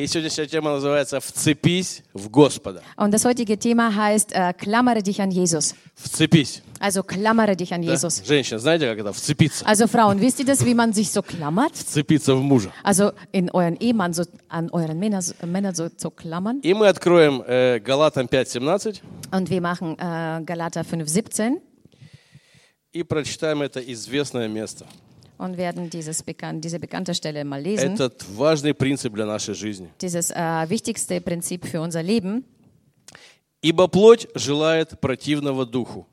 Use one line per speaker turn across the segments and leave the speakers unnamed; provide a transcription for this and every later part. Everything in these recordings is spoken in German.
И сегодняшняя тема называется «Вцепись в Господа».
Und das heutige Thema heißt, äh, klammere dich an Jesus.
Вцепись.
Also klammere dich an
Да?
Jesus.
Женщина, знаете, как это? Вцепиться.
Also Frauen, wisst ihr das, wie man sich so klammert?
Вцепиться в мужа.
Also in euren Ehemann, so, an euren Männer, Männer so, so klammern.
И мы откроем э, Галатам 5.17
Und wir machen äh, Galater 5,17
и прочитаем это известное место.
Und werden dieses bekan diese bekannte Stelle mal lesen.
Этот важный принцип для нашей жизни.
Dieses äh, wichtigste Prinzip für unser Leben.
«Ибо плоть желает противного духу,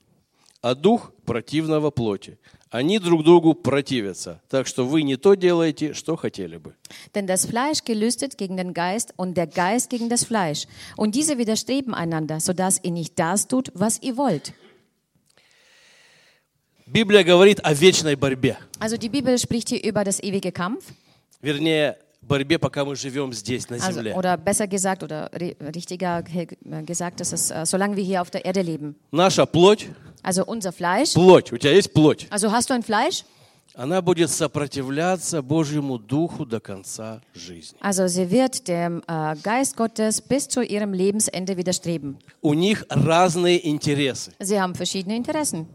а дух противного плоти. Они друг другу противятся, так что вы не то делаете, что хотели бы».
Denn das Fleisch gelüstet gegen den Geist und der Geist gegen das Fleisch. Und diese widerstreben einander, sodass ihr nicht das tut, was ihr wollt.
Библия говорит о вечной борьбе.
Also die Bibel spricht hier über das ewige Kampf.
Вернее, борьбе, пока мы живем здесь, на
Also,
земле.
oder besser gesagt, oder ri- richtiger ge- gesagt, ist es, äh, solange wir hier auf der Erde leben.
Наша плоть,
Also unser Fleisch.
плоть, у тебя есть плоть,
Also hast du ein Fleisch?
она будет сопротивляться Божьему Духу до конца жизни.
Also sie wird dem äh, Geist Gottes bis zu ihrem Lebensende widerstreben.
У них разные интересы.
Sie haben verschiedene Interessen.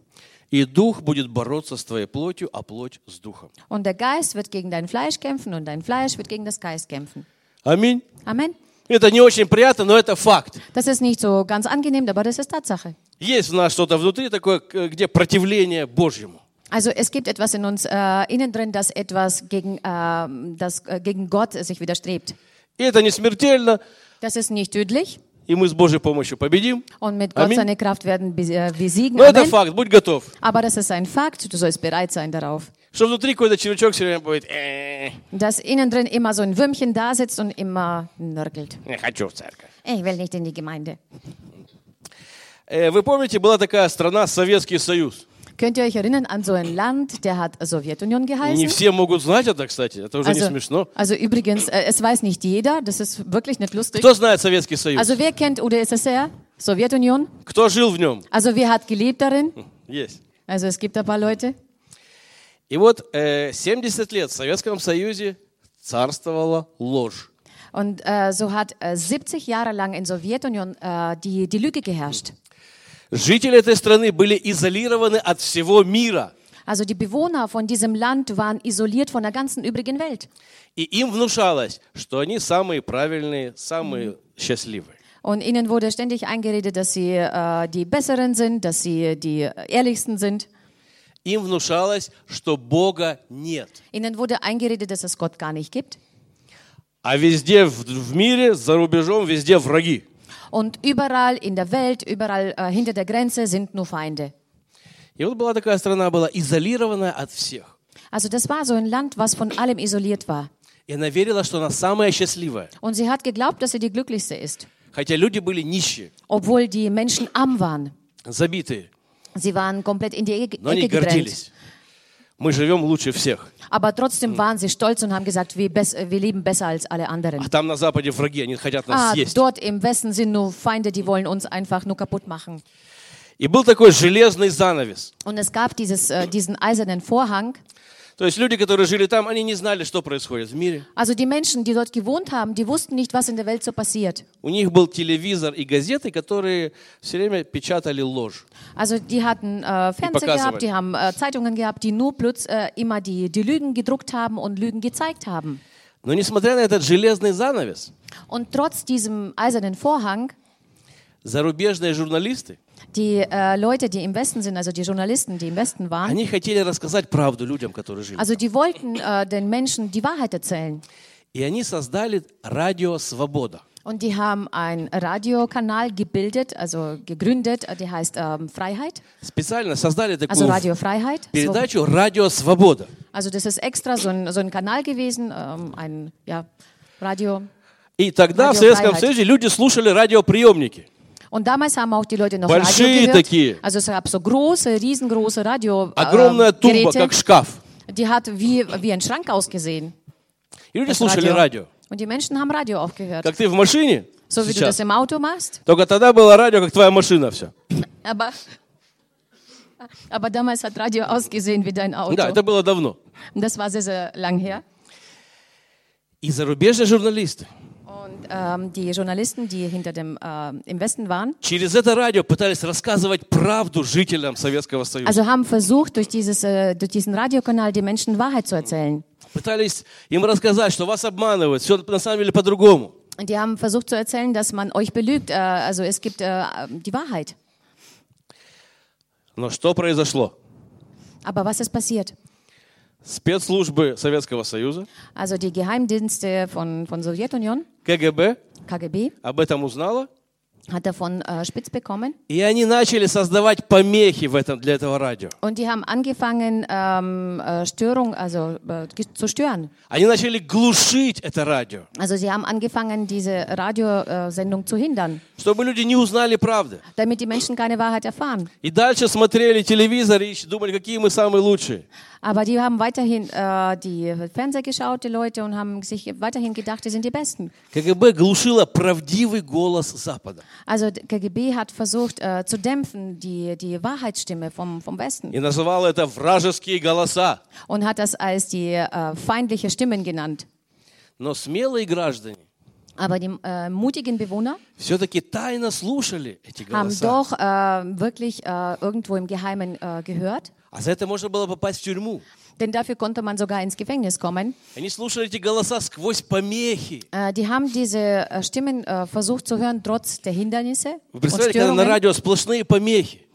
И Дух будет бороться с твоей плотью, а плоть с Духом.
Und der Geist wird gegen dein Fleisch kämpfen und dein Fleisch wird gegen das Geist kämpfen.
Аминь.
Amen.
Это не очень приятно, но это факт.
Das ist nicht so ganz angenehm, aber das ist Tatsache.
Есть в нас что-то внутри такое, где противление Божьему.
Also es gibt etwas in uns äh, innen drin, das etwas gegen, äh, das, äh, gegen Gott sich widerstrebt.
И это не смертельно,
Das ist nicht tödlich
и мы с Божьей помощью победим.
und mit Gott
Amen.
seine Kraft werden bes- äh, wir siegen.
Но это факт, будь готов.
Aber das ist ein Fakt, du sollst bereit sein darauf.
Что внутри какой-то червячок все время будет, «Э,
Dass innen drin immer so ein Würmchen da sitzt und immer nörgelt.
не хочу в церковь.
Ich will nicht in die Gemeinde.
Э, Вы помните, была такая страна Советский Союз.
Könnt ihr euch erinnern an so ein Land, der hat Sowjetunion
Не
geheißen?
все могут знать это, кстати. Это уже не
Also,
смешно.
also übrigens, äh, es weiß nicht jeder, das ist wirklich nicht lustig.
Кто знает Советский Союз?
Also wer kennt UdSSR? Sowjetunion?
Кто жил в нем?
Also wer hat gelebt darin?
Есть.
Also es gibt ein paar Leute.
И вот э, 70 лет в Советском Союзе царствовала ложь.
Und äh, so hat äh, 70 Jahre lang in Sowjetunion äh, die, die Lüge geherrscht.
Жители этой страны были изолированы от всего мира.
Also die Bewohner von diesem Land waren isoliert von der ganzen übrigen Welt.
И им внушалось, что они самые правильные, самые счастливые.
Und ihnen wurde ständig eingeredet, dass sie äh, die Besseren sind, dass sie die Ehrlichsten sind.
Им внушалось, что Бога нет.
Ihnen wurde eingeredet, dass es Gott gar nicht gibt.
А везде в, мире, за рубежом, везде враги.
Und überall in der Welt, überall äh, hinter der Grenze sind nur Feinde.
И вот была такая страна, была изолированная от всех.
Also das war so ein Land, was von allem isoliert war.
И она верила, что она самая счастливая.
Und sie hat geglaubt, dass sie die glücklichste ist,
Хотя люди были нищие,
obwohl die Menschen arm waren.
забитые,
Sie waren komplett in die Ecke
но они
Ecke gedrängt.
гордились. Мы живем лучше всех.
Aber trotzdem waren sie stolz und haben gesagt, wir, bess- wir leben besser als alle anderen.
А там на Западе враги, они хотят нас
Ah,
съесть.
dort im Westen sind nur Feinde, die wollen uns einfach nur kaputt machen.
И был такой железный занавес.
Und es gab dieses, äh, diesen eisernen Vorhang.
То есть люди, которые жили там, они не знали, что происходит в мире.
Also die Menschen, die dort gewohnt haben, die wussten nicht, was in der Welt so passiert.
У них был телевизор и газеты, которые все время печатали ложь.
Also die hatten äh, Fernseher gehabt, die haben äh, Zeitungen gehabt, die nur plötzlich äh, immer die, die Lügen gedruckt haben und Lügen gezeigt haben.
Но несмотря на этот железный занавес,
Und trotz diesem eisernen Vorhang,
зарубежные журналисты,
die äh, Leute, die im Westen sind, also die Journalisten, die im Westen waren,
они хотели рассказать правду людям, которые жили.
also die wollten äh, den Menschen die Wahrheit erzählen.
И они создали радио «Свобода».
Und die haben einen Radiokanal gebildet, also gegründet, äh, der heißt ähm, Freiheit,
Специально создали
also
такую
Radio Freiheit. So.
передачу «Радио Свобода».
Also das ist extra so ein, so ein Kanal gewesen, ähm, ein ja, Radio.
И тогда в
Radio
Советском
Freiheit.
Союзе люди слушали радиоприемники.
Und damals haben auch die Leute noch
Большие
Radio gehört.
такие.
Also es gab so große, riesengroße Radio
Огромная
äh,
тумба,
Geräte.
как шкаф.
Die hat wie, wie ein Schrank ausgesehen.
И люди
das
слушали
Radio.
радио.
Und die Menschen haben Radio auch gehört.
Как ты в машине
So wie du das im Auto machst.
Только тогда было радио, как твоя машина все.
Aber, aber damals hat Radio ausgesehen wie dein Auto.
Да, это было давно.
Das war sehr, sehr lang her.
И зарубежные журналисты,
ähm, die Journalisten, die hinter dem äh, im Westen waren,
через это радио пытались рассказывать правду жителям Советского Союза.
also haben versucht, durch, dieses, äh, durch diesen Radiokanal den Menschen Wahrheit zu erzählen.
Пытались им рассказать, что вас обманывают, все на самом деле по-другому.
Und die haben versucht zu erzählen, dass man euch belügt. Äh, also es gibt äh, die Wahrheit.
Но что произошло?
Aber was ist passiert?
Спецслужбы Советского Союза,
Also die Geheimdienste von, von Sowjetunion,
КГБ
KGB,
об этом узнала,
hat davon äh, spitz bekommen.
и они начали создавать помехи в этом, для этого радио.
Und die haben angefangen, ähm, äh, Störung, also äh, zu stören.
Они начали глушить это радио,
Also sie haben angefangen, diese Radiosendung zu hindern,
чтобы люди не узнали правды.
damit die Menschen keine Wahrheit erfahren.
И дальше смотрели телевизор и думали, какие мы самые лучшие.
Aber die haben weiterhin äh, die Fernseher geschaut, die Leute, und haben sich weiterhin gedacht, die sind die Besten.
КГБ глушило правдивый голос Запада.
Also d- KGB hat versucht äh, zu dämpfen die, die Wahrheitsstimme vom, vom Westen
И называло это вражеские голоса.
und hat das als die äh, feindliche Stimmen genannt.
Но смелые граждане
aber die äh, mutigen Bewohner haben doch äh, wirklich äh, irgendwo im Geheimen äh, gehört. Denn dafür konnte man sogar ins Gefängnis kommen. Äh, die haben diese äh, Stimmen versucht zu hören, trotz der Hindernisse.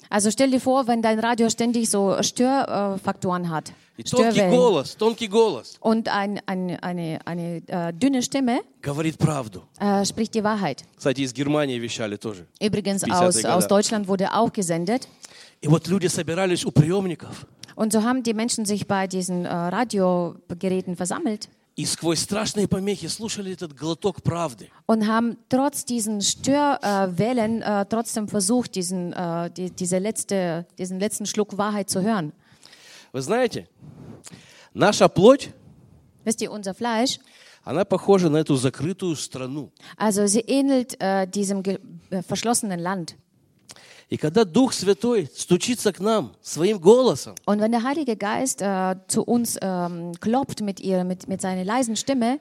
Also stell dir vor, wenn dein Radio ständig so Störfaktoren hat.
И тонкий
Störwellen
голос, тонкий голос
und ein, ein, eine, eine äh, dünne Stimme
говорит правду.
äh, spricht die Wahrheit.
Кстати, из Германии вещали тоже.
Übrigens
50er
aus,
года.
aus Deutschland wurde auch gesendet.
И вот люди собирались у приемников.
Und so haben die Menschen sich bei diesen äh, Radiogeräten versammelt
И сквозь страшные помехи слушали этот глоток правды.
und haben trotz diesen Störwellen äh, trotzdem versucht, diesen, äh, die, diese letzte, diesen letzten Schluck Wahrheit zu hören.
Вы знаете, наша плоть,
Wisst ihr, unser Fleisch,
она похожа на эту закрытую страну.
also sie ähnelt äh, diesem ge- äh, verschlossenen Land.
И когда Дух Святой стучится к нам своим голосом,
Und wenn der Heilige Geist äh, zu uns ähm, klopft mit, ihr, mit, mit seiner leisen Stimme,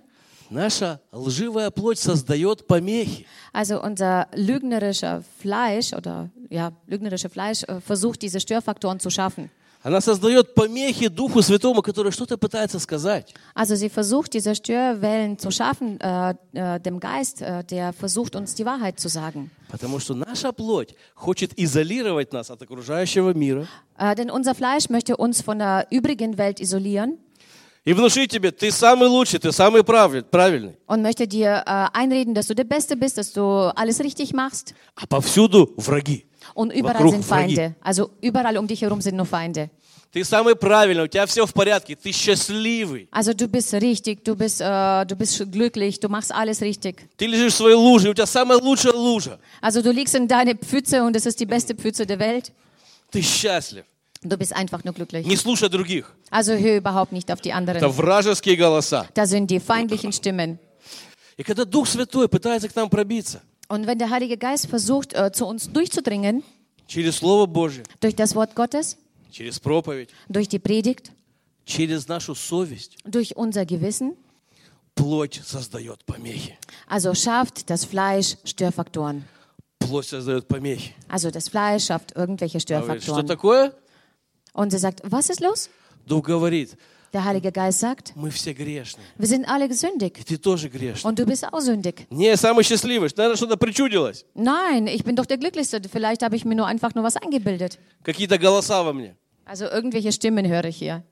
наша лживая плоть создает помехи.
also unser lügnerischer Fleisch oder ja, lügnerische Fleisch äh, versucht diese Störfaktoren zu schaffen.
Она создает помехи Духу Святому, который что-то пытается сказать.
Also sie versucht diese Störwellen zu schaffen, äh, äh, dem Geist, äh, der versucht uns die Wahrheit zu sagen.
Потому что наша плоть хочет изолировать нас от окружающего мира
Äh, denn unser Fleisch möchte uns von der übrigen Welt isolieren
и внушить тебе, ты самый лучший, ты самый правиль- правильный.
und möchte dir äh, einreden, dass du der Beste bist, dass du alles richtig machst.
А повсюду враги.
Und überall
Вокруг
sind
враги.
Feinde. Also überall um dich herum sind nur Feinde.
Ты самый правильный, у тебя все в порядке, ты счастливый.
Also du bist richtig, du bist, äh, du bist glücklich, du machst alles richtig.
Ты лежишь в своей луже, у тебя самая лучшая лужа.
Also du liegst in deine Pfütze und es ist die beste Pfütze der Welt.
Ты счастлив.
Du bist einfach nur glücklich.
Не слушай других.
Also hör überhaupt nicht auf die
Это
anderen.
вражеские голоса.
Da sind die feindlichen Stimmen.
И когда Дух Святой пытается к нам пробиться
Und wenn der Heilige Geist versucht, äh, zu uns durchzudringen,
через Слово Божье,
durch das Wort Gottes,
через проповедь,
durch die Predigt,
через нашу совесть,
durch unser Gewissen,
плоть создает помехи.
also schafft das Fleisch Störfaktoren.
Плоть создает помехи.
Also das Fleisch schafft irgendwelche
Она говорит, что
Störfaktoren.
такое?
Und sie sagt, was ist los?
Дух говорит,
Der Heilige Geist sagt,
мы все грешные.
wir sind alle gesündigt.
И ты тоже грешный.
Und du bist auch sündig.
Не, самый счастливый. Наверное, что-то причудилось.
Nein, ich bin doch der Glücklichste. Vielleicht habe ich mir nur einfach nur was eingebildet.
Какие-то голоса во мне.
Also irgendwelche Stimmen höre ich hier.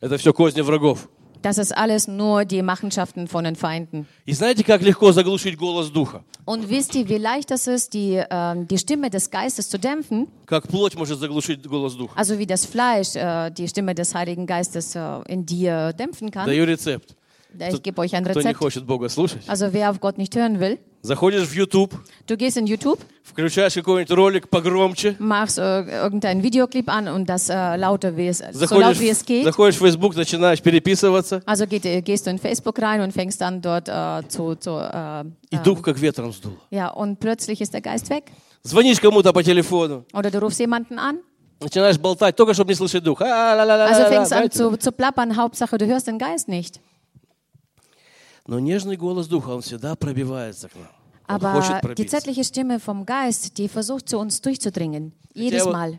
Это все козни врагов.
Das ist alles nur die Machenschaften von den Feinden.
И знаете, как легко заглушить голос Духа?
Und wisst ihr, wie leicht es ist, die, ähm, die Stimme des Geistes zu dämpfen?
Как плоть может заглушить голос Духа?
Also wie das Fleisch äh, die Stimme des Heiligen Geistes äh, in dir dämpfen kann.
Даю рецепт.
Ich gebe euch ein
Кто не
Rezept.
хочет Бога слушать,
Also wer auf Gott nicht hören will,
заходишь в YouTube,
du gehst in YouTube,
включаешь какой-нибудь ролик погромче,
machst äh, irgendeinen Videoclip an und das äh, lauter wie es, so laut
заходишь,
wie es geht.
заходишь в Facebook, начинаешь переписываться,
Also geht, äh, gehst du in Facebook rein und fängst dann dort äh, zu, zu äh,
и дух как ветром сдуло.
ja und plötzlich ist der Geist weg.
Звонишь кому-то по телефону,
Oder du rufst jemanden an,
начинаешь болтать, только чтобы не слышать дух. А, ла-ла-ла-ла-ла-ла,
also fängst an
знаете?
zu, zu plappern, Hauptsache du hörst den Geist nicht.
Но нежный голос Духа, он всегда пробивается к нам. Он
Aber die zärtliche Stimme vom Geist, die versucht zu uns durchzudringen. Jedes Mal.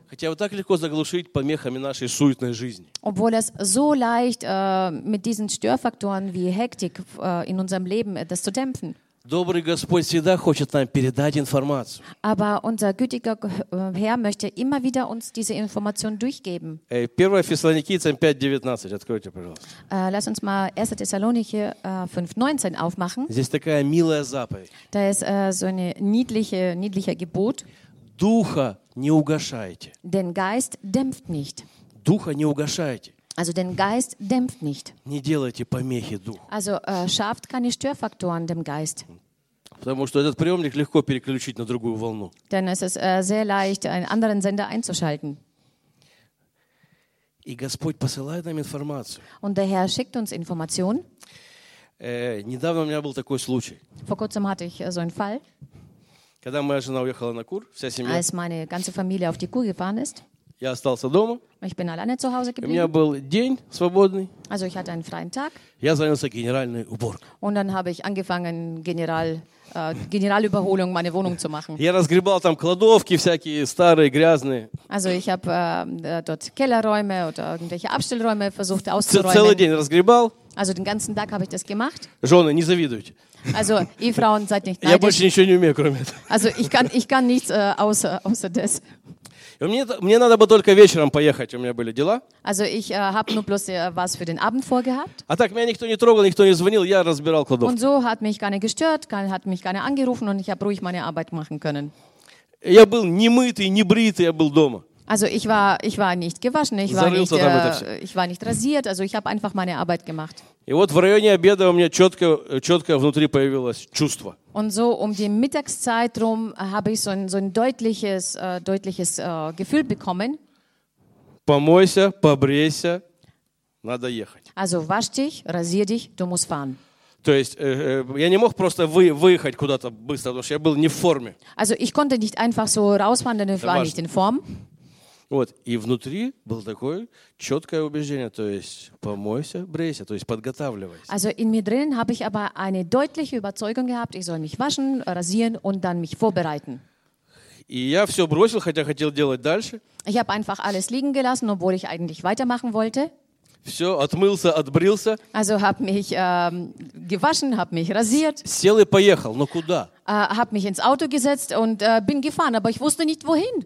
Obwohl es so leicht äh, mit diesen Störfaktoren wie Hektik äh, in unserem Leben äh, das zu dämpfen.
Добрый Господь всегда хочет нам передать информацию.
Aber unser gütiger äh, Herr möchte immer wieder uns diese Information durchgeben.
Э, 1 Фессалоникийцам 5.19. Откройте, пожалуйста.
Äh, lass uns mal 1. Thessalonicher äh, 5,19 aufmachen.
Здесь такая милая заповедь.
Da ist äh, so eine niedliche, niedlicher Gebot.
Духа не угошайте.
Den Geist dämpft nicht.
Духа не угошайте.
Also den Geist dämpft nicht.
Не делайте помехи Духу.
Also äh, schafft keine Störfaktoren dem Geist.
Потому что этот приемник легко переключить на другую волну.
Denn es ist äh, sehr leicht, einen anderen Sender einzuschalten.
И Господь посылает нам информацию.
Und der Herr schickt uns Informationen.
Э, недавно у меня был такой случай.
Vor kurzem hatte ich äh, so einen Fall,
Когда моя жена уехала на кур, вся семья,
als meine ganze Familie auf die Kuh gefahren ist.
я остался дома.
Ich bin alleine zu Hause
У меня
geblieben.
был день свободный.
Also ich hatte einen freien Tag.
Я занялся генеральной уборкой.
Und dann habe ich angefangen, General, äh, Generalüberholung meine Wohnung zu machen.
Я разгребал там кладовки всякие старые, грязные.
Also ich habe äh, äh, dort Kellerräume oder irgendwelche Abstellräume versucht
Ц- Целый
auszuräumen.
день разгребал.
Also den ganzen Tag habe ich das gemacht.
Жены, не завидуйте.
Also Ehefrauen, seid nicht
Я больше
neidisch.
ничего не умею, кроме этого.
Also ich kann, ich kann nichts äh, außer, außer das.
Мне, мне надо бы только вечером поехать, у меня были дела.
Also ich äh, habe nur bloß äh, was für den Abend vorgehabt.
А так меня никто не трогал, никто не звонил, я разбирал кладовки.
Und so hat mich keiner gestört, kein- hat mich keiner angerufen und ich habe ruhig meine Arbeit machen können.
Я был не мытый, не бритый, я был дома.
Also ich war, ich war nicht gewaschen, ich war
Зарылся
nicht,
там это всё.
äh, ich war nicht rasiert, also ich habe einfach meine Arbeit gemacht.
И вот в районе обеда у меня четко, четко внутри появилось чувство.
Und so um die Mittagszeit rum äh, habe ich so ein, so ein deutliches, äh, deutliches äh, Gefühl bekommen.
Помойся, побрейся, надо ехать.
Also wasch dich, rasier dich, du musst fahren.
То есть э, э, я не мог просто вы, выехать куда-то быстро, потому что я был не в форме.
Also ich konnte nicht einfach so rausfahren, denn ich war
важно.
nicht in Form.
Вот. И внутри было такое четкое убеждение, то есть помойся, брейся, то есть подготавливайся.
Also in mir drinnen habe ich aber eine deutliche Überzeugung gehabt, ich soll mich waschen, rasieren und dann mich vorbereiten.
И я все бросил, хотя хотел делать дальше.
Ich habe einfach alles liegen gelassen, obwohl ich eigentlich weitermachen wollte.
Все, отмылся, отбрился,
Also habe mich ähm, gewaschen, habe mich rasiert,
сел и поехал. Но куда?
äh, habe mich ins Auto gesetzt und äh, bin gefahren, aber ich wusste nicht wohin.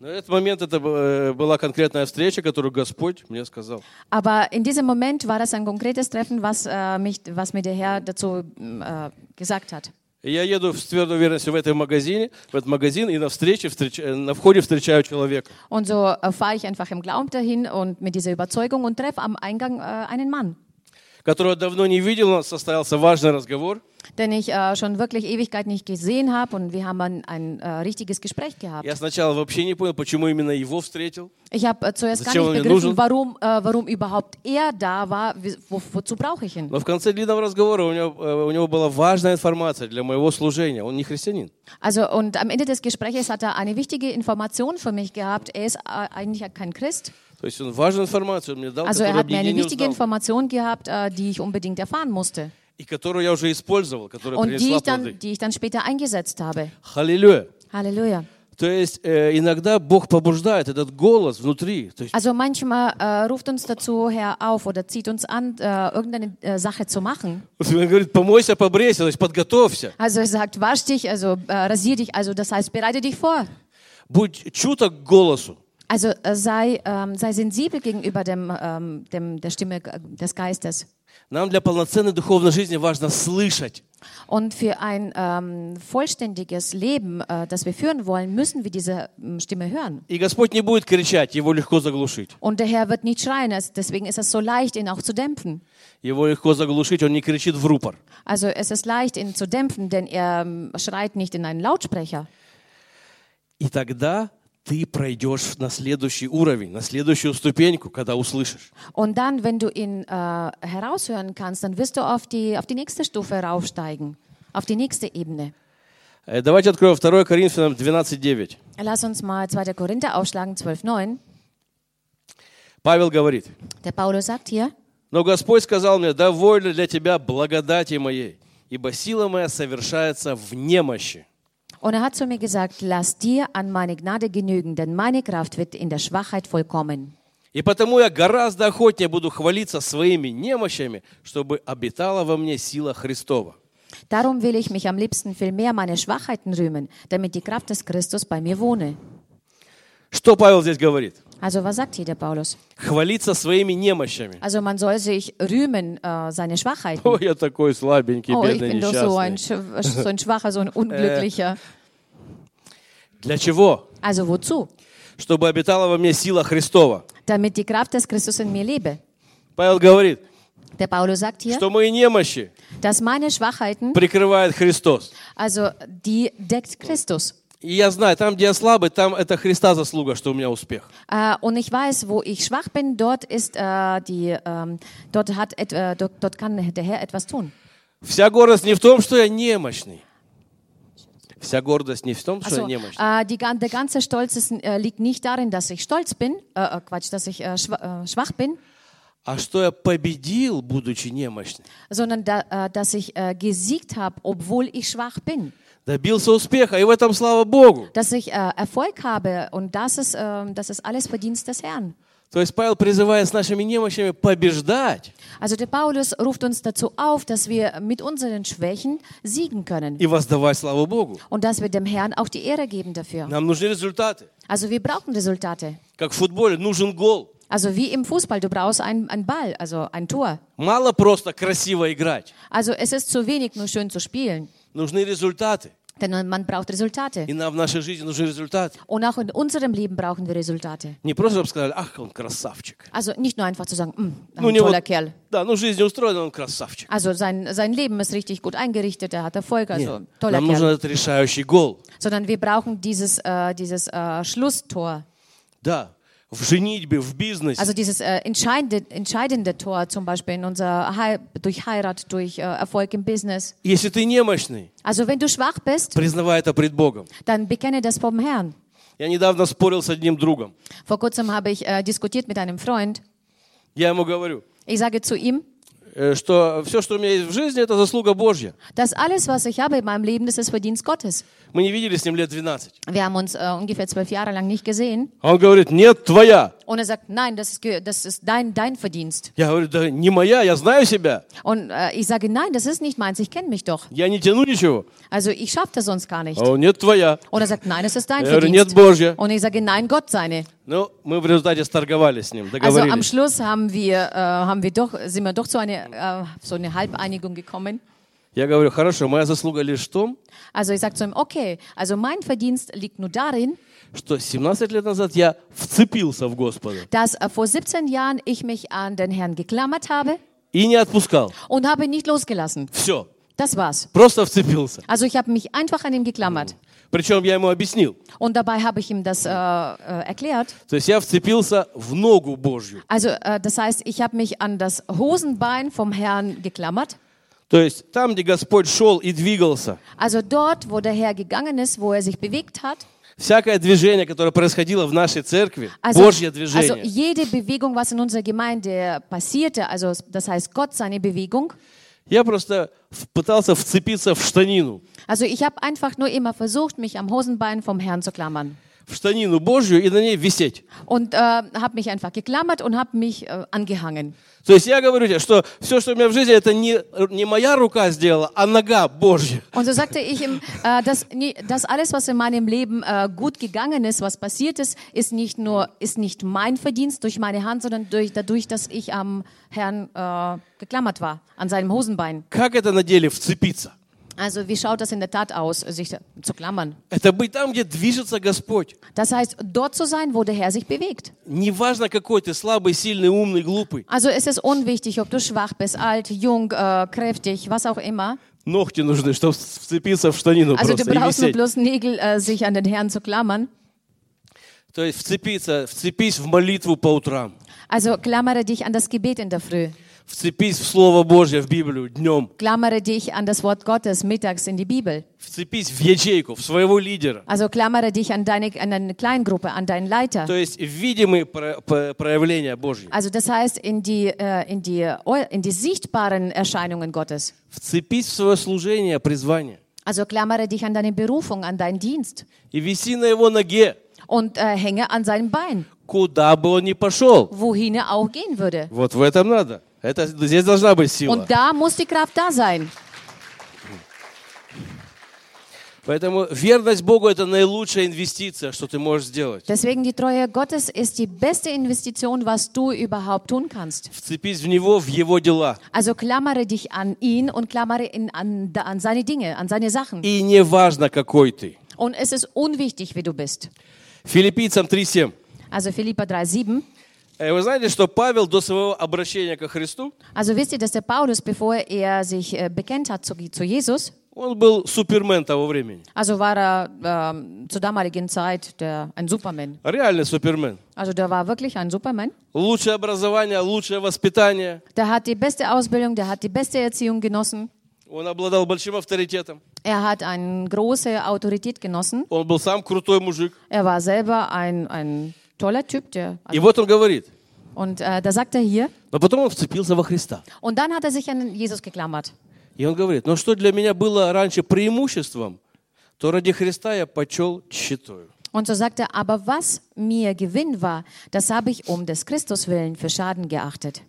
В этот момент это э, была конкретная встреча, которую Господь мне сказал.
Aber in diesem Moment war das ein konkretes Treffen, was, äh, mich, was mir der Herr dazu mm, äh, gesagt hat.
Я еду с твердой уверенностью в этом магазине, в этот магазин, и на встрече, встреч- э, на входе встречаю человека.
Und so äh, fahre ich einfach im Glauben dahin und mit dieser Überzeugung und treffe am Eingang äh, einen Mann.
которого давно не видел, у нас состоялся важный разговор.
Den ich äh, schon wirklich Ewigkeit nicht gesehen habe und wir haben ein, ein äh, richtiges Gespräch gehabt.
Я сначала вообще не понял, почему именно его встретил.
Ich habe äh, zuerst gar
Zачем он
nicht
мне
begriffen,
нужен?
warum, äh, warum überhaupt er da war, wie, wo, wozu brauche ich ihn.
Но в конце длинного разговора у него, э, у него была важная информация для моего служения. Он не христианин.
Also und am Ende des Gesprächs hat er eine wichtige Information für mich gehabt. Er ist äh, eigentlich kein Christ.
То есть он важную информацию мне дал,
Also er
которую
hat
бы
mir
нигде
eine
не
wichtige
узнал.
Information gehabt, äh, die ich unbedingt erfahren musste.
И которую я уже использовал, которая
Und die
принесла
ich, dann,
плоды.
die ich dann später eingesetzt habe.
Халилюя.
Halleluja.
То есть э, иногда Бог побуждает этот голос внутри. То есть
Also manchmal äh, ruft uns dazu Herr auf oder zieht uns an, äh, irgendeine äh, Sache zu machen.
он говорит, помойся, побрейся, то есть подготовься.
Also er sagt, wasch dich, also äh, rasier dich, also das heißt, bereite dich vor.
Будь чуток к голосу.
Also äh, sei, ähm, sei sensibel gegenüber dem, ähm, dem, der Stimme äh, des Geistes.
Нам для полноценной духовной жизни важно слышать.
Und für ein ähm, vollständiges Leben, äh, das wir führen wollen, müssen wir diese ähm, Stimme hören.
И Господь не будет кричать, его легко заглушить.
Und der Herr wird nicht schreien, es- deswegen ist es so leicht, ihn auch zu dämpfen.
Его легко заглушить, он не кричит в рупор.
Also es ist leicht, ihn zu dämpfen, denn er ähm, schreit nicht in einen Lautsprecher.
И тогда ты пройдешь на следующий уровень, на следующую ступеньку, когда услышишь.
Und dann, wenn du ihn äh, heraushören kannst, dann wirst du auf die, auf die nächste Stufe raufsteigen, auf die nächste Ebene.
Э, Давайте откроем 2 Коринфянам 12.9.
Lass uns mal 2. Korinther aufschlagen, 12,9.
Павел говорит,
Der Paulus sagt hier,
«Но Господь сказал мне, довольно для тебя благодати моей, ибо сила моя совершается в немощи».
und er hat zu mir gesagt, lass dir an meine Gnade genügen, denn meine Kraft wird in der Schwachheit vollkommen.
И потому я гораздо охотнее буду хвалиться своими немощами, чтобы обитала во мне сила Христова.
Darum will ich mich am liebsten viel mehr meine Schwachheiten rühmen, damit die Kraft des Christus bei mir wohne.
Что Павел здесь говорит?
Also was sagt hier der Paulus?
Хвалиться своими немощами.
Also man soll sich rühmen äh, seine Schwachheiten.
Ой, я такой слабенький,
Oh, ich
бедный,
bin doch so ein,
несчастный.
Sch- so ein schwacher, so ein unglücklicher.
Для чего?
Also wozu?
Чтобы обитала во мне сила Христова.
Damit die Kraft des Christus in mir lebe.
Павел говорит,
Der Paulus sagt hier,
что мои немощи
dass meine Schwachheiten,
прикрывает Христос.
also die deckt Christus.
И я знаю, там, где я слабый, там это Христа заслуга, что у меня успех.
Äh, und ich weiß, wo ich schwach bin, dort ist äh, die, ähm, dort hat, äh, dort, dort kann der Herr etwas tun.
Вся гордость не в том, что я немощный. Вся гордость не в том, что
Also,
я немощный.
äh, die, der ganze Stolz ist, äh, liegt nicht darin, dass ich stolz bin, äh, äh, Quatsch, dass ich äh, schwa äh, schwach bin,
А что я победил, будучи немощным.
sondern da, äh, dass ich äh, gesiegt habe, obwohl ich schwach bin.
Добился успеха, и в этом слава Богу.
Dass ich äh, Erfolg habe und das ist, äh, das ist alles Verdienst des Herrn.
То есть Павел призывает с нашими немощами побеждать
Also der Paulus ruft uns dazu auf, dass wir mit unseren Schwächen siegen können
и воздавать славу Богу.
und dass wir dem Herrn auch die Ehre geben dafür.
Нам нужны результаты.
Also wir brauchen Resultate.
Как в футболе, нужен гол.
Also wie im Fußball, du brauchst einen, einen Ball, also ein Tor.
Мало просто красиво играть.
Also es ist zu wenig, nur schön zu spielen,
Нужны результаты.
denn man braucht Resultate.
И нам в нашей жизни нужны результаты.
Und auch in unserem Leben brauchen wir Resultate.
Не просто, чтобы сказали, ах, он красавчик.
Also nicht nur einfach zu sagen, «Mm,
Ну,
ein
не
toller
вот-
Kerl.
да, ну жизнь устроена, он красавчик.
Also sein, sein Leben ist richtig gut eingerichtet, er hat Erfolg, also
Нет,
toller
нам нужен
Kerl.
этот решающий гол.
Sondern wir brauchen dieses, äh, dieses äh, Schlusstor.
Да, в женитьбе, в бизнесе.
Also dieses äh, entscheidende, entscheidende Tor zum Beispiel in unser Hei durch Heirat, durch äh, Erfolg im Business.
Если ты немощный,
Also wenn du schwach bist,
признавай это пред Богом.
dann bekenne das vom Herrn.
Я недавно спорил с одним другом.
Vor kurzem habe ich äh, diskutiert mit einem Freund.
Я ему говорю,
Ich sage zu ihm,
э, Что все, что у меня есть в жизни, это заслуга Божья.
dass alles, was ich habe in meinem Leben, das ist Verdienst Gottes.
Мы не видели с ним лет 12.
Wir haben uns äh, ungefähr zwölf Jahre lang nicht gesehen.
А он говорит, нет, твоя.
Und er sagt, nein, das ist, ge- das ist dein, dein Verdienst.
Я говорю, да не моя, я знаю себя.
Und äh, ich sage, nein, das ist nicht meins, ich kenne mich doch.
Я не тяну ничего.
Also ich schaffe das sonst gar nicht.
А он, нет, твоя.
Und er sagt, nein, es ist dein
Я говорю, нет,
Verdienst.
Божья.
Und ich sage, nein, Gott seine.
Ну, мы в результате сторговались с ним,
Also am
договорились.
Schluss haben wir, äh, haben wir doch, sind wir doch zu einer, äh, so eine Halbeinigung gekommen.
Я говорю, хорошо, моя заслуга лишь в том,
Also ich sage zu ihm, okay, also mein Verdienst liegt nur darin,
что 17 лет назад я вцепился в Господа
dass äh, vor 17 Jahren ich mich an den Herrn geklammert habe
и не отпускал.
und habe ihn nicht losgelassen.
Все,
Das war's.
просто вцепился.
Also ich habe mich einfach an ihm geklammert.
Причем я ему объяснил.
Und dabei habe ich ihm das äh, äh, erklärt.
То есть я вцепился в ногу Божью.
Also äh, das heißt, ich habe mich an das Hosenbein vom Herrn geklammert.
То есть там, где Господь шел и двигался,
Also dort, wo der Herr gegangen ist, wo er sich bewegt hat.
всякое движение, которое происходило в нашей церкви,
Also,
Божье
also
движение,
jede Bewegung, was in unserer Gemeinde passierte, also das heißt Gott seine Bewegung.
я просто в- пытался вцепиться в штанину,
Also ich habe einfach nur immer versucht, mich am Hosenbein vom Herrn zu klammern.
В штанину Божью и на ней висеть.
und äh, habe mich einfach geklammert und habe mich äh, angehangen.
То есть я говорю тебе, что все, что у меня в жизни, это не, не моя рука сделала, а нога Божья.
Und so sagte ich ihm, äh, dass, dass alles, was in meinem Leben äh, gut gegangen ist, was passiert ist, ist nicht nur ist nicht mein Verdienst durch meine Hand, sondern durch, dadurch, dass ich am Herrn äh, geklammert war, an seinem Hosenbein.
Как это на деле вцепиться?
Also wie schaut das in der Tat aus, sich da- zu klammern?
Это быть там, где движется Господь.
Das heißt, dort zu sein, wo der Herr sich bewegt.
Неважно, какой ты, слабый, сильный, умный, глупый.
Also es ist unwichtig, ob du schwach bist, alt, jung, äh, kräftig, was auch immer.
Ногти нужны, чтобы вцепиться в штанину
Also du
просто и
brauchst nur
висеть.
bloß Nägel, äh, sich an den Herrn zu klammern.
То есть вцепиться, вцепись в молитву по утрам.
Also klammere dich an das Gebet in der Früh.
Вцепись в Слово Божье, в Библию днем.
Klammere dich an das Wort Gottes mittags in die Bibel.
Вцепись в ячейку, в своего лидера.
Also klammere dich an deine, an deine Kleingruppe, an deinen Leiter.
То есть видимые про- по- проявления Божьи.
Also das heißt in die, äh, in die, in die sichtbaren Erscheinungen Gottes.
Вцепись в свое служение, призвание.
Also klammere dich an deine Berufung, an deinen Dienst
И виси на его ноге,
und äh, hänge an seinem Bein,
куда бы он ни пошел.
wohin er auch gehen würde.
Вот в этом надо. Это, здесь должна быть сила.
Und da muss die Kraft da sein.
Поэтому верность Богу – это наилучшая инвестиция, что ты можешь сделать.
Deswegen die Treue Gottes ist die beste Investition, was du überhaupt tun kannst.
Вцепись в Него, в Его дела.
Also klammere dich an ihn und klammere ihn an, an seine Dinge, an seine Sachen.
И не важно, какой ты.
Und es ist unwichtig, wie du bist.
Филиппийцам 3.7.
Also Philippa 3,7.
Э, Вы знаете, что Павел до своего обращения ко Христу,
Also wisst ihr, dass der Paulus, bevor er sich äh, bekennt hat zu, zu Jesus,
он был супермен того времени.
also war er ähm, zur damaligen Zeit der, ein Superman.
Реальный супермен.
Also der war wirklich ein Superman.
Лучшее образование, лучшее воспитание.
Der hat die beste Ausbildung, der hat die beste Erziehung genossen.
Он обладал большим авторитетом.
Er hat eine große Autorität genossen.
Он был сам крутой мужик.
Er war selber ein, ein toller Typ. Der,
И вот он говорит.
und äh, da sagt er hier,
Но потом он вцепился во Христа.
und dann hat er sich an Jesus geklammert.
И он говорит, ну что для меня было раньше преимуществом, то ради Христа я почел тщетою.
Und so sagt er, aber was mir Gewinn war, das habe ich um des Christus willen für Schaden geachtet.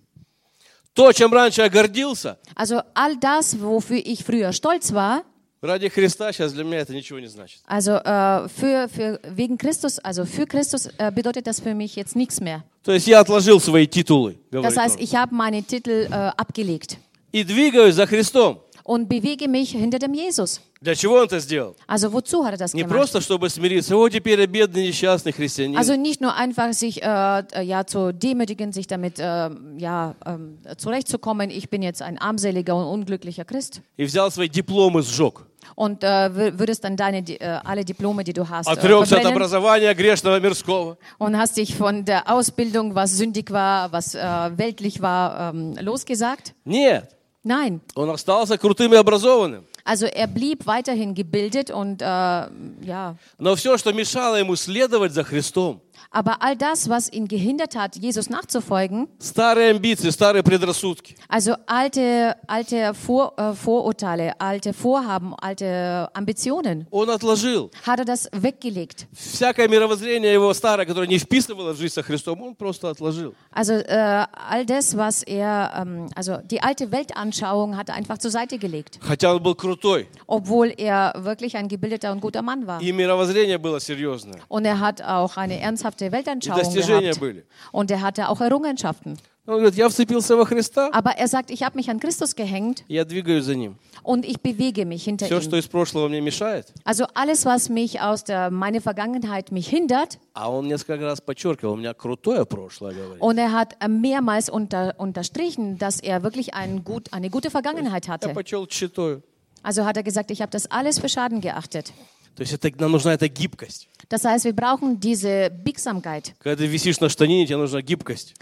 То, чем раньше я гордился,
Also all das, wofür ich früher stolz war,
ради Христа сейчас для меня это ничего не значит.
also äh, für, für, wegen Christus, also für Christus äh, bedeutet das für mich jetzt nichts mehr.
То есть я отложил свои титулы,
Das heißt,
он,
ich habe meine Titel äh, abgelegt
и двигаюсь за Христом.
und bewege mich hinter dem Jesus.
Для чего он это сделал?
Also wozu hat er das
Не
gemacht?
просто, чтобы смириться. О, теперь я бедный несчастный христианин.
Also nicht nur einfach sich äh, äh, ja zu demütigen, sich damit äh, ja ähm, zurechtzukommen. Ich bin jetzt ein armseliger und unglücklicher Christ.
И взял свои дипломы, сжег.
Und äh, wür- würdest dann deine Di- äh, alle Diplome, die du hast, äh,
Отрекся от
verbrennen
образования грешного мирского.
und hast dich von der Ausbildung, was sündig war, was äh, weltlich war, ähm, losgesagt?
Нет.
Nein.
Он остался крутым и образованным.
Also er blieb weiterhin gebildet und äh, ja.
Но все, что мешало ему следовать за Христом,
Aber all das, was ihn gehindert hat, Jesus nachzufolgen,
старые амбиции, старые предрассудки,
also alte, alte Vor, äh, Vorurteile, alte Vorhaben, alte Ambitionen,
он отложил.
hat er das weggelegt.
Всякое мировоззрение его старое, которое не вписывало в жизнь со Христом, он просто отложил.
Also äh, all das, was er, ähm, also die alte Weltanschauung hat er einfach zur Seite gelegt,
Хотя он был крутой.
obwohl er wirklich ein gebildeter und guter Mann war.
И мировоззрение было серьезное.
Und er hat auch eine ernsthafte Weltanschauung
Die достижения
gehabt.
были.
Und er hatte auch Errungenschaften.
Он говорит, я вцепился во Христа,
Aber er sagt, ich habe mich an Christus gehängt
я двигаюсь за Ним.
und ich bewege mich hinter
Все, что
ihm.
из прошлого мне мешает,
Also alles, was mich aus der meine Vergangenheit mich hindert.
а он несколько раз подчеркивал, у меня крутое прошлое, говорит.
Und er hat äh, mehrmals unter, unterstrichen, dass er wirklich ein gut, eine gute Vergangenheit
Я
hatte.
почел тщетою.
Also hat er gesagt, ich habe das alles für Schaden geachtet.
То есть это, нам нужна эта гибкость.
Das heißt, wir brauchen diese Biegsamkeit.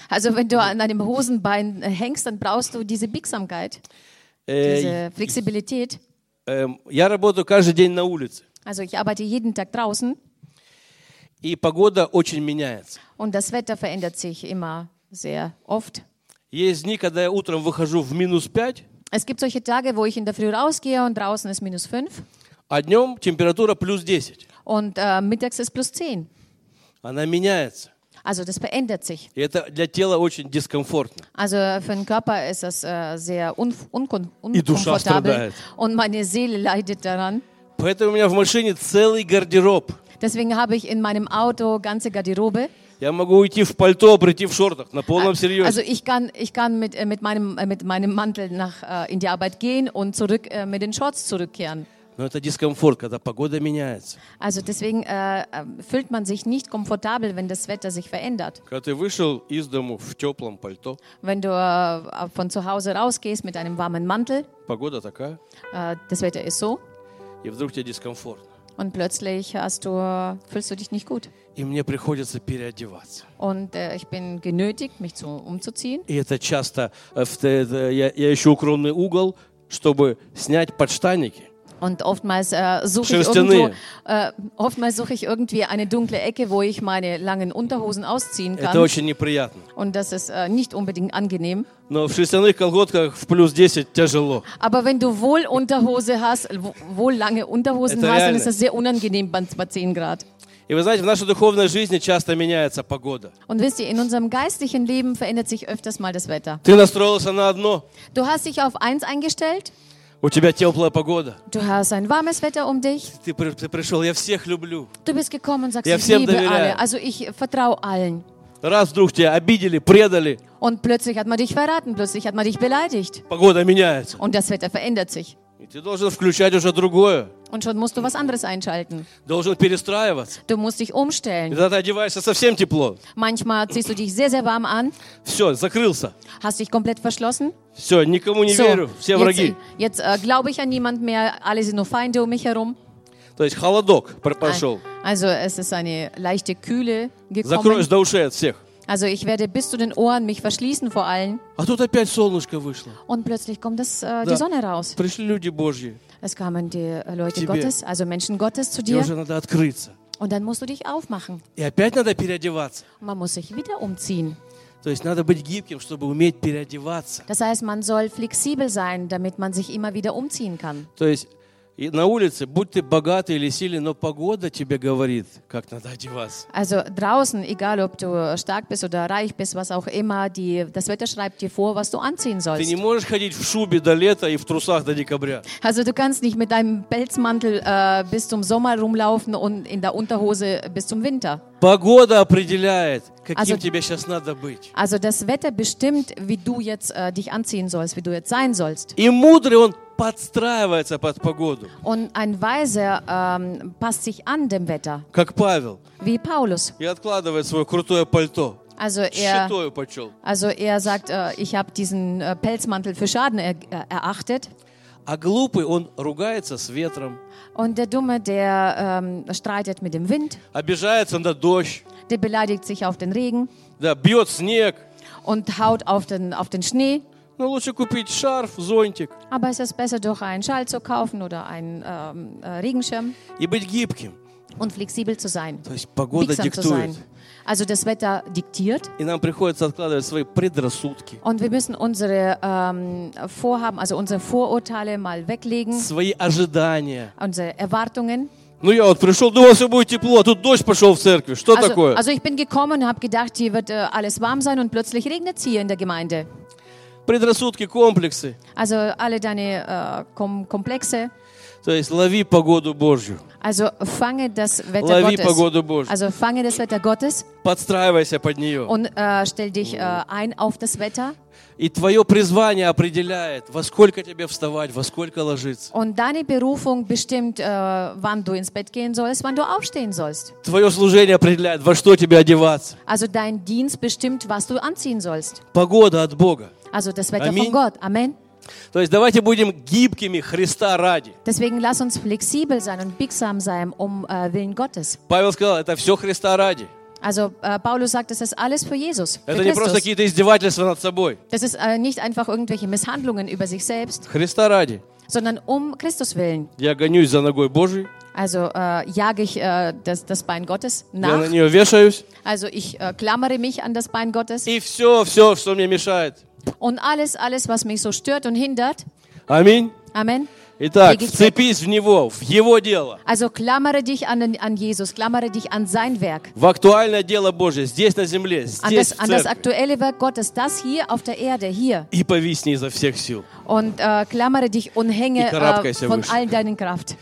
Also wenn du an einem Hosenbein äh, hängst, dann brauchst du diese Biegsamkeit, diese Flexibilität. Also ich arbeite jeden Tag draußen. Und das Wetter verändert sich immer sehr oft. Es gibt solche Tage, wo ich in der Früh rausgehe und draußen ist minus 5
а днем температура плюс 10.
und äh, mittags ist plus 10.
она меняется.
Also das verändert sich.
И это для тела очень дискомфортно.
Also für den Körper ist das äh, sehr un unkon
И душа
unkomfortabel
страдает.
und meine Seele leidet daran.
Поэтому у меня в машине целый гардероб.
Deswegen habe ich in meinem Auto ganze Garderobe.
Я могу уйти в пальто, прийти в шортах, на полном серьезе.
Also ich kann, ich kann mit, äh, mit, meinem, äh, mit meinem Mantel nach, äh, in die Arbeit gehen und zurück äh, mit den Shorts zurückkehren.
Но это дискомфорт, когда погода меняется.
Also deswegen äh, äh, fühlt man sich nicht komfortabel, wenn das Wetter sich verändert.
Когда ты вышел из дому в теплом пальто,
Wenn du äh, von zu Hause rausgehst mit einem warmen Mantel,
погода такая,
äh, das Wetter ist so,
и вдруг тебе дискомфорт.
und plötzlich hast du, fühlst du dich nicht gut.
И мне приходится переодеваться.
Und äh, ich bin genötigt, mich zu, umzuziehen.
И это часто, э, я, я ищу укромный угол, чтобы снять подштанники.
Und oftmals äh, suche ich
Schürstene.
irgendwo, äh, oftmals suche ich irgendwie eine dunkle Ecke, wo ich meine langen Unterhosen ausziehen
Это
kann.
очень неприятно.
Und das ist äh, nicht unbedingt angenehm.
Но в шерстяных колготках в плюс 10 тяжело.
Aber wenn du wohl Unterhose hast, wo- wohl lange Unterhosen
Это
hast, dann
реально.
ist das sehr unangenehm bei, bei 10 Grad.
И вы знаете, в нашей духовной жизни часто меняется погода.
Und wisst ihr, in unserem geistlichen Leben verändert sich öfters mal das Wetter.
Ты настроился на одно,
Du hast dich auf eins eingestellt,
у тебя теплая погода.
du hast ein warmes Wetter um dich,
Ты, при- ты пришел, я всех люблю.
du bist gekommen und sagst,
Ja,
ich
всем
liebe
доверяю.
alle, also ich vertraue allen.
Раз вдруг тебя обидели, предали,
Und plötzlich hat man dich verraten, plötzlich hat man dich beleidigt.
погода меняется.
Und das Wetter verändert sich.
И ты должен включать уже другое.
Und schon musst du was anderes einschalten.
Должен перестраиваться.
Du musst dich
И
umstellen.
тогда ты одеваешься совсем тепло.
Manchmal ziehst du dich sehr, sehr warm an,
Все, закрылся.
hast dich komplett verschlossen.
Все, никому не
So,
верю, все
jetzt,
враги.
jetzt äh, glaube ich an niemand mehr, alle sind nur Feinde um mich herum.
То есть холодок пр- прошел.
Also es ist eine leichte Kühle
Закроешь
gekommen.
до ушей от всех.
Also ich werde bis zu den Ohren mich verschließen vor allen.
А тут опять солнышко вышло.
Und plötzlich kommt das, äh,
Да.
die Sonne raus.
Пришли люди Божьи.
Es kamen die äh, Leute
Тебе.
Gottes, also Menschen Gottes zu
Тебе
dir.
уже надо открыться.
Und dann musst du dich aufmachen.
И опять надо переодеваться.
Und man muss sich wieder umziehen.
То есть надо быть гибким, чтобы уметь переодеваться.
Das heißt, man soll flexibel sein, damit man sich immer wieder umziehen kann.
То есть и на улице, будь ты богатый или сильный, но погода тебе говорит, как надо одеваться.
Also draußen, egal ob du stark bist oder reich bist, was auch immer, die, das Wetter schreibt dir vor, was du anziehen
Ты не
sollst.
можешь ходить в шубе до лета и в трусах до декабря.
Also du kannst nicht mit deinem Pelzmantel äh, bis zum Sommer rumlaufen und in der Unterhose bis zum Winter.
Погода определяет, каким
Also-
тебе сейчас надо быть.
Also das Wetter bestimmt, wie du jetzt äh, dich anziehen sollst, wie du jetzt sein sollst.
И мудрый, он подстраивается под погоду,
Und ein Weiser ähm, passt sich an dem Wetter,
как Павел,
wie Paulus.
и откладывает свое крутое пальто.
Also er,
Щитою почел.
also er sagt, äh, ich habe diesen äh, Pelzmantel für Schaden er, äh, erachtet.
А глупый, он ругается с ветром,
Und der Dumme, der ähm, streitet mit dem Wind,
обижается на дождь,
der beleidigt sich auf den Regen
да, бьет снег.
und haut auf den, auf den Schnee.
Ну, лучше купить шарф, зонтик
Aber es ist besser, doch einen Schal zu kaufen oder einen ähm, äh, Regenschirm
и быть гибким.
und flexibel zu sein,
То есть погода
biegsam zu
диктует.
sein. Also das Wetter diktiert
И нам приходится откладывать свои предрассудки,
und wir müssen unsere ähm, Vorhaben, also unsere Vorurteile mal weglegen,
свои ожидания.
unsere Erwartungen.
Ну, я вот пришел, думал, все будет тепло, а тут дождь пошел в церкви. Что
Also,
такое?
also ich bin gekommen und habe gedacht, hier wird äh, alles warm sein und plötzlich regnet es hier in der Gemeinde.
Предрассудки, комплексы.
Also alle deine äh, Kom Komplexe.
То есть лови погоду Божью,
Also fange das Wetter
лови
Gottes.
погоду Божью,
Also fange das Wetter Gottes
подстраивайся под нее.
und äh, stell dich äh, ein auf das Wetter.
И твое призвание определяет, во сколько тебе вставать, во сколько ложиться.
Und deine Berufung bestimmt, äh, wann du ins Bett gehen sollst, wann du aufstehen sollst.
Твое служение определяет, во что тебе одеваться.
Also dein Dienst bestimmt, was du anziehen sollst.
Погода от Бога.
Also das Wetter
Amen.
von Gott. Amen.
То есть давайте будем гибкими Христа ради.
Deswegen lass uns flexibel sein und biegsam sein um äh, Willen Gottes.
Павел сказал, это все Христа ради.
Also äh, Paulus sagt, das ist alles für Jesus, für
Это не просто
Christus.
какие-то издевательства над собой.
Das ist äh, nicht einfach irgendwelche Misshandlungen über sich selbst,
Христа ради.
sondern um Christus willen.
Я гонюсь за ногой Божией,
Also äh, jage ich äh, das, das Bein Gottes
я
nach.
на нее вешаюсь,
Also ich äh, klammere mich an das Bein Gottes.
и все, все, что мне мешает.
Und alles, alles, was mich so stört und hindert,
Аминь.
Amen,
Итак,
Леги
вцепись в Него, в Его дело,
Also klammere dich an, den- an Jesus, klammere dich an sein Werk,
в актуальное дело Божье, здесь на земле,
an
здесь
das,
в
an das
церкви.
aktuelle Werk Gottes, das hier auf der Erde, hier.
И повисни изо всех сил.
Und äh, klammere dich und hänge
И карабкайся
äh, von
выше.
all deinen Kraft.